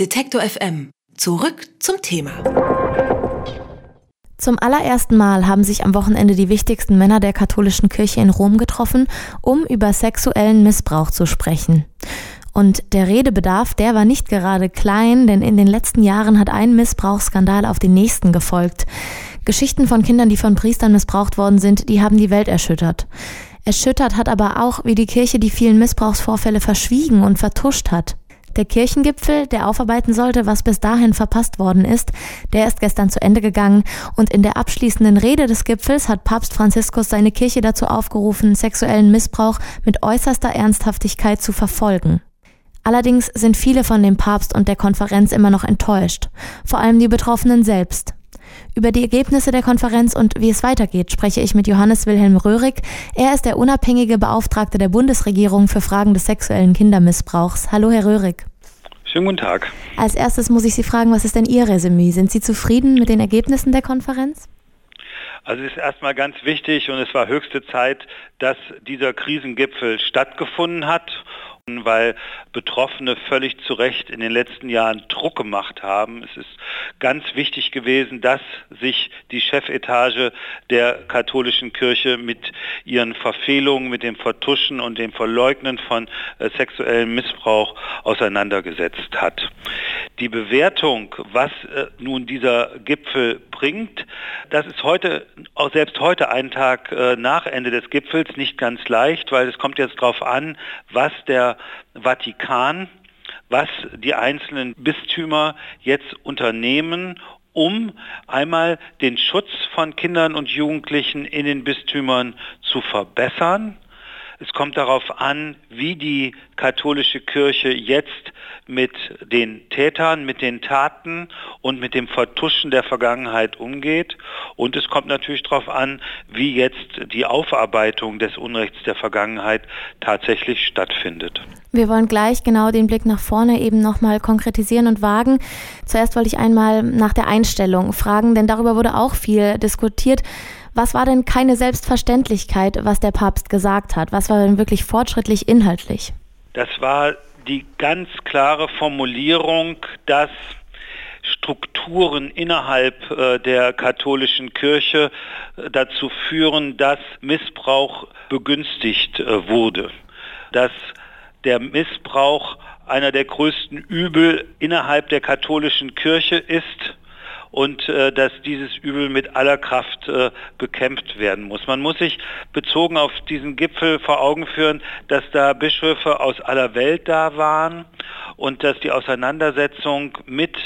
Detektor FM. Zurück zum Thema. Zum allerersten Mal haben sich am Wochenende die wichtigsten Männer der katholischen Kirche in Rom getroffen, um über sexuellen Missbrauch zu sprechen. Und der Redebedarf, der war nicht gerade klein, denn in den letzten Jahren hat ein Missbrauchsskandal auf den nächsten gefolgt. Geschichten von Kindern, die von Priestern missbraucht worden sind, die haben die Welt erschüttert. Erschüttert hat aber auch, wie die Kirche die vielen Missbrauchsvorfälle verschwiegen und vertuscht hat. Der Kirchengipfel, der aufarbeiten sollte, was bis dahin verpasst worden ist, der ist gestern zu Ende gegangen und in der abschließenden Rede des Gipfels hat Papst Franziskus seine Kirche dazu aufgerufen, sexuellen Missbrauch mit äußerster Ernsthaftigkeit zu verfolgen. Allerdings sind viele von dem Papst und der Konferenz immer noch enttäuscht, vor allem die Betroffenen selbst. Über die Ergebnisse der Konferenz und wie es weitergeht, spreche ich mit Johannes Wilhelm Röhrig. Er ist der unabhängige Beauftragte der Bundesregierung für Fragen des sexuellen Kindermissbrauchs. Hallo, Herr Röhrig. Schönen guten Tag. Als erstes muss ich Sie fragen, was ist denn Ihr Resümee? Sind Sie zufrieden mit den Ergebnissen der Konferenz? Also es ist erstmal ganz wichtig und es war höchste Zeit, dass dieser Krisengipfel stattgefunden hat weil Betroffene völlig zu Recht in den letzten Jahren Druck gemacht haben. Es ist ganz wichtig gewesen, dass sich die Chefetage der katholischen Kirche mit ihren Verfehlungen, mit dem Vertuschen und dem Verleugnen von äh, sexuellem Missbrauch auseinandergesetzt hat. Die Bewertung, was äh, nun dieser Gipfel bringt, das ist heute, auch selbst heute, einen Tag äh, nach Ende des Gipfels, nicht ganz leicht, weil es kommt jetzt darauf an, was der Vatikan, was die einzelnen Bistümer jetzt unternehmen, um einmal den Schutz von Kindern und Jugendlichen in den Bistümern zu verbessern. Es kommt darauf an, wie die katholische Kirche jetzt mit den Tätern, mit den Taten und mit dem Vertuschen der Vergangenheit umgeht. Und es kommt natürlich darauf an, wie jetzt die Aufarbeitung des Unrechts der Vergangenheit tatsächlich stattfindet. Wir wollen gleich genau den Blick nach vorne eben nochmal konkretisieren und wagen. Zuerst wollte ich einmal nach der Einstellung fragen, denn darüber wurde auch viel diskutiert. Was war denn keine Selbstverständlichkeit, was der Papst gesagt hat? Was war denn wirklich fortschrittlich inhaltlich? Das war die ganz klare Formulierung, dass Strukturen innerhalb äh, der katholischen Kirche äh, dazu führen, dass Missbrauch begünstigt äh, wurde. Dass der Missbrauch einer der größten Übel innerhalb der katholischen Kirche ist und äh, dass dieses Übel mit aller Kraft äh, bekämpft werden muss. Man muss sich bezogen auf diesen Gipfel vor Augen führen, dass da Bischöfe aus aller Welt da waren und dass die Auseinandersetzung mit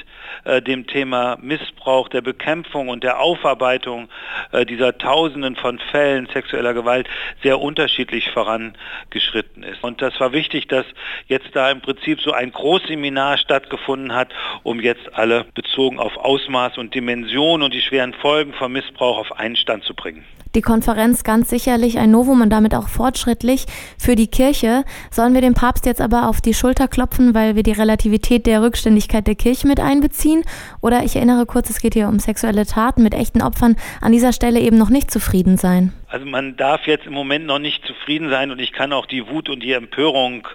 äh, dem Thema Missbrauch, der Bekämpfung und der Aufarbeitung äh, dieser Tausenden von Fällen sexueller Gewalt sehr unterschiedlich vorangeschritten ist. Und das war wichtig, dass jetzt da im Prinzip so ein Großseminar stattgefunden hat, um jetzt alle bezogen auf Ausmaß und Dimension und die schweren Folgen von Missbrauch auf einen Stand zu bringen. Die Konferenz ganz sicherlich ein Novum und damit auch fortschrittlich für die Kirche. Sollen wir dem Papst jetzt aber auf die Schulter klopfen, weil wir die Relativität der Rückständigkeit der Kirche mit einbeziehen? Oder ich erinnere kurz, es geht hier um sexuelle Taten mit echten Opfern, an dieser Stelle eben noch nicht zufrieden sein? Also man darf jetzt im Moment noch nicht zufrieden sein und ich kann auch die Wut und die Empörung,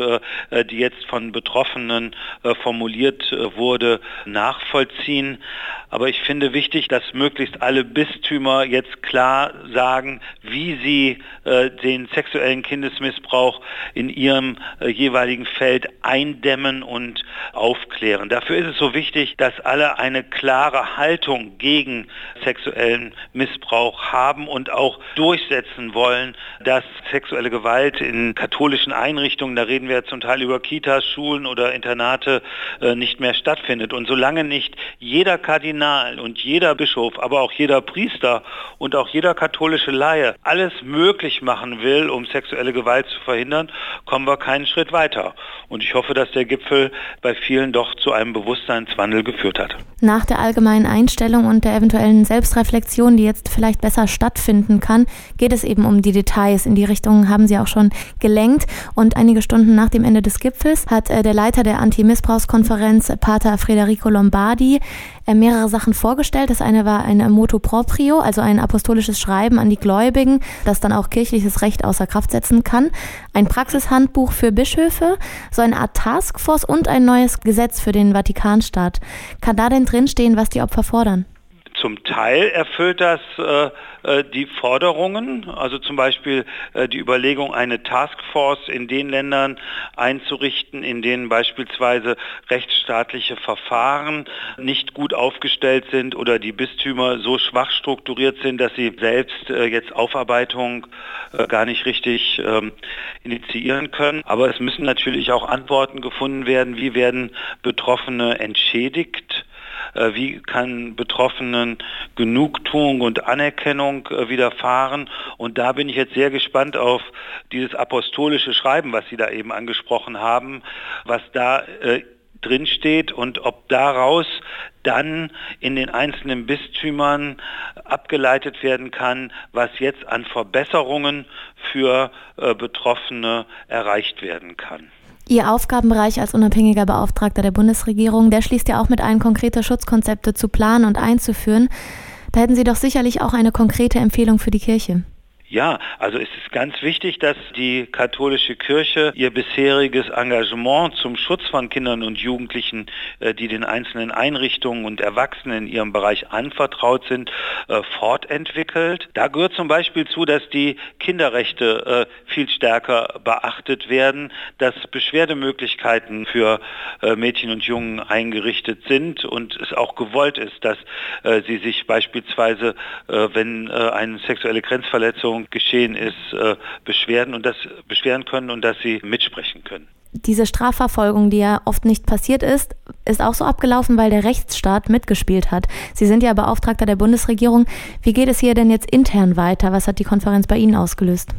äh, die jetzt von Betroffenen äh, formuliert äh, wurde, nachvollziehen. Aber ich finde wichtig, dass möglichst alle Bistümer jetzt klar sagen, wie sie den sexuellen Kindesmissbrauch in ihrem jeweiligen Feld eindämmen und aufklären. Dafür ist es so wichtig, dass alle eine klare Haltung gegen sexuellen Missbrauch haben und auch durch durchsetzen wollen, dass sexuelle Gewalt in katholischen Einrichtungen, da reden wir zum Teil über Kitas, Schulen oder Internate, äh, nicht mehr stattfindet. Und solange nicht jeder Kardinal und jeder Bischof, aber auch jeder Priester und auch jeder katholische Laie alles möglich machen will, um sexuelle Gewalt zu verhindern, kommen wir keinen Schritt weiter. Und ich hoffe, dass der Gipfel bei vielen doch zu einem Bewusstseinswandel geführt hat. Nach der allgemeinen Einstellung und der eventuellen Selbstreflexion, die jetzt vielleicht besser stattfinden kann, geht es eben um die Details. In die Richtung haben Sie auch schon gelenkt. Und einige Stunden nach dem Ende des Gipfels hat äh, der Leiter der Anti-Missbrauchskonferenz, Pater Federico Lombardi, äh, mehrere Sachen vorgestellt. Das eine war ein Motu Proprio, also ein apostolisches Schreiben an die Gläubigen, das dann auch kirchliches Recht außer Kraft setzen kann. Ein Praxishandbuch für Bischöfe, so eine Art Taskforce und ein neues Gesetz für den Vatikanstaat. Kann da denn drinstehen, was die Opfer fordern? Zum Teil erfüllt das äh, äh, die Forderungen, also zum Beispiel äh, die Überlegung, eine Taskforce in den Ländern einzurichten, in denen beispielsweise rechtsstaatliche Verfahren nicht gut aufgestellt sind oder die Bistümer so schwach strukturiert sind, dass sie selbst äh, jetzt Aufarbeitung äh, gar nicht richtig ähm, initiieren können. Aber es müssen natürlich auch Antworten gefunden werden, wie werden Betroffene entschädigt wie kann Betroffenen Genugtuung und Anerkennung äh, widerfahren. Und da bin ich jetzt sehr gespannt auf dieses apostolische Schreiben, was Sie da eben angesprochen haben, was da äh, drin und ob daraus dann in den einzelnen Bistümern abgeleitet werden kann, was jetzt an Verbesserungen für äh, Betroffene erreicht werden kann. Ihr Aufgabenbereich als unabhängiger Beauftragter der Bundesregierung, der schließt ja auch mit ein, konkrete Schutzkonzepte zu planen und einzuführen. Da hätten Sie doch sicherlich auch eine konkrete Empfehlung für die Kirche. Ja, also es ist ganz wichtig, dass die katholische Kirche ihr bisheriges Engagement zum Schutz von Kindern und Jugendlichen, äh, die den einzelnen Einrichtungen und Erwachsenen in ihrem Bereich anvertraut sind, äh, fortentwickelt. Da gehört zum Beispiel zu, dass die Kinderrechte äh, viel stärker beachtet werden, dass Beschwerdemöglichkeiten für Mädchen und Jungen eingerichtet sind und es auch gewollt ist, dass sie sich beispielsweise, wenn eine sexuelle Grenzverletzung geschehen ist, äh, beschweren und das beschweren können und dass sie mitsprechen können. Diese Strafverfolgung, die ja oft nicht passiert ist, ist auch so abgelaufen, weil der Rechtsstaat mitgespielt hat. Sie sind ja Beauftragter der Bundesregierung. Wie geht es hier denn jetzt intern weiter? Was hat die Konferenz bei Ihnen ausgelöst?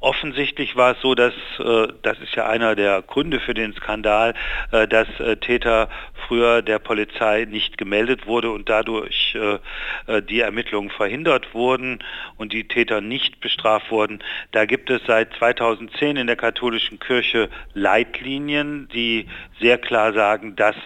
Offensichtlich war es so, dass äh, das ist ja einer der Gründe für den Skandal, äh, dass Täter früher der Polizei nicht gemeldet wurde und dadurch äh, äh, die Ermittlungen verhindert wurden und die Täter nicht bestraft wurden. Da gibt es seit 2010 in der katholischen Kirche Leitlinien, die sehr klar sagen, dass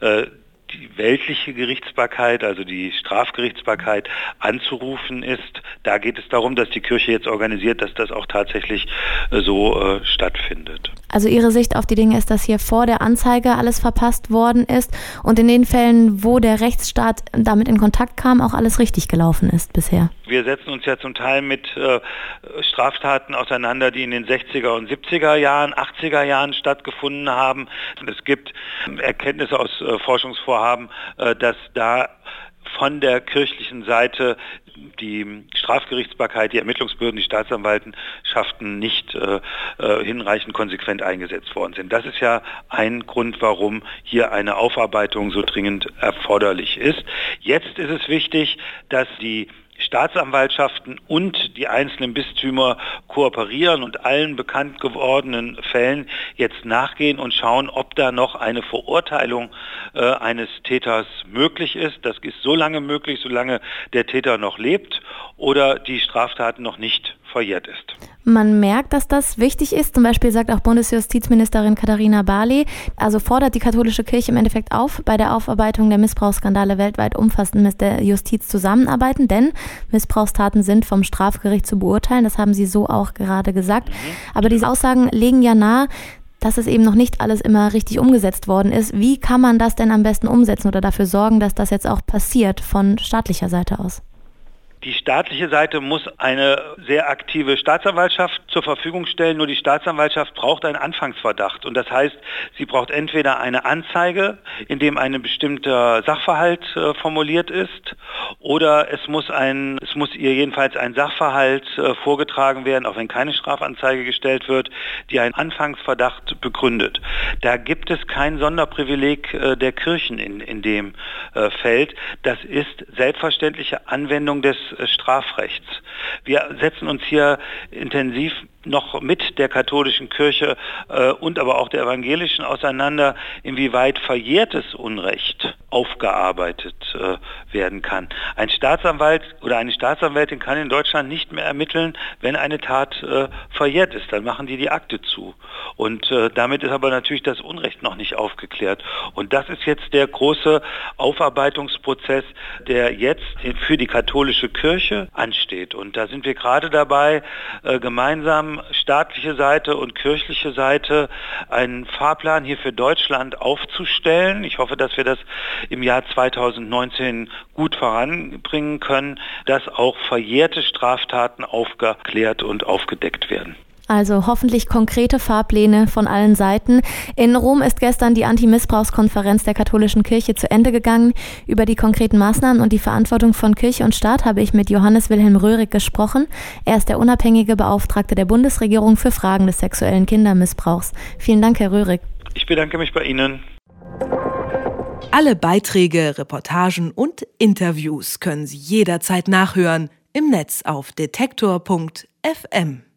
äh, die weltliche Gerichtsbarkeit, also die Strafgerichtsbarkeit anzurufen ist. Da geht es darum, dass die Kirche jetzt organisiert, dass das auch tatsächlich äh, so äh, stattfindet. Also Ihre Sicht auf die Dinge ist, dass hier vor der Anzeige alles verpasst worden ist und in den Fällen, wo der Rechtsstaat damit in Kontakt kam, auch alles richtig gelaufen ist bisher. Wir setzen uns ja zum Teil mit äh, Straftaten auseinander, die in den 60er und 70er Jahren, 80er Jahren stattgefunden haben. Es gibt Erkenntnisse aus äh, Forschungsvorhaben, äh, dass da von der kirchlichen Seite die Strafgerichtsbarkeit, die Ermittlungsbehörden, die Staatsanwaltschaften nicht äh, äh, hinreichend konsequent eingesetzt worden sind. Das ist ja ein Grund, warum hier eine Aufarbeitung so dringend erforderlich ist. Jetzt ist es wichtig, dass die Staatsanwaltschaften und die einzelnen Bistümer kooperieren und allen bekannt gewordenen Fällen jetzt nachgehen und schauen, ob da noch eine Verurteilung äh, eines Täters möglich ist. Das ist so lange möglich, solange der Täter noch lebt oder die Straftat noch nicht verjährt ist. Man merkt, dass das wichtig ist. Zum Beispiel sagt auch Bundesjustizministerin Katharina Barley, also fordert die katholische Kirche im Endeffekt auf, bei der Aufarbeitung der Missbrauchsskandale weltweit umfassend mit der Justiz zusammenarbeiten, denn Missbrauchstaten sind vom Strafgericht zu beurteilen. Das haben Sie so auch gerade gesagt. Mhm. Aber diese Aussagen legen ja nahe, dass es eben noch nicht alles immer richtig umgesetzt worden ist. Wie kann man das denn am besten umsetzen oder dafür sorgen, dass das jetzt auch passiert von staatlicher Seite aus? Die staatliche Seite muss eine sehr aktive Staatsanwaltschaft zur Verfügung stellen, nur die Staatsanwaltschaft braucht einen Anfangsverdacht. Und das heißt, sie braucht entweder eine Anzeige, in dem ein bestimmter Sachverhalt äh, formuliert ist, oder es muss, ein, es muss ihr jedenfalls ein Sachverhalt äh, vorgetragen werden, auch wenn keine Strafanzeige gestellt wird, die einen Anfangsverdacht begründet. Da gibt es kein Sonderprivileg äh, der Kirchen in, in dem äh, Feld. Das ist selbstverständliche Anwendung des Strafrechts. Wir setzen uns hier intensiv noch mit der katholischen Kirche äh, und aber auch der evangelischen auseinander, inwieweit verjährtes Unrecht aufgearbeitet äh, werden kann. Ein Staatsanwalt oder eine Staatsanwältin kann in Deutschland nicht mehr ermitteln, wenn eine Tat äh, verjährt ist. Dann machen die die Akte zu. Und äh, damit ist aber natürlich das Unrecht noch nicht aufgeklärt. Und das ist jetzt der große Aufarbeitungsprozess, der jetzt für die katholische Kirche ansteht. Und da sind wir gerade dabei, äh, staatliche Seite und kirchliche Seite einen Fahrplan hier für Deutschland aufzustellen. Ich hoffe, dass wir das im Jahr 2019 gut voranbringen können, dass auch verjährte Straftaten aufgeklärt und aufgedeckt werden. Also hoffentlich konkrete Fahrpläne von allen Seiten. In Rom ist gestern die Anti-Missbrauchskonferenz der katholischen Kirche zu Ende gegangen. Über die konkreten Maßnahmen und die Verantwortung von Kirche und Staat habe ich mit Johannes Wilhelm Röhrig gesprochen. Er ist der unabhängige Beauftragte der Bundesregierung für Fragen des sexuellen Kindermissbrauchs. Vielen Dank, Herr Röhrig. Ich bedanke mich bei Ihnen. Alle Beiträge, Reportagen und Interviews können Sie jederzeit nachhören im Netz auf detektor.fm.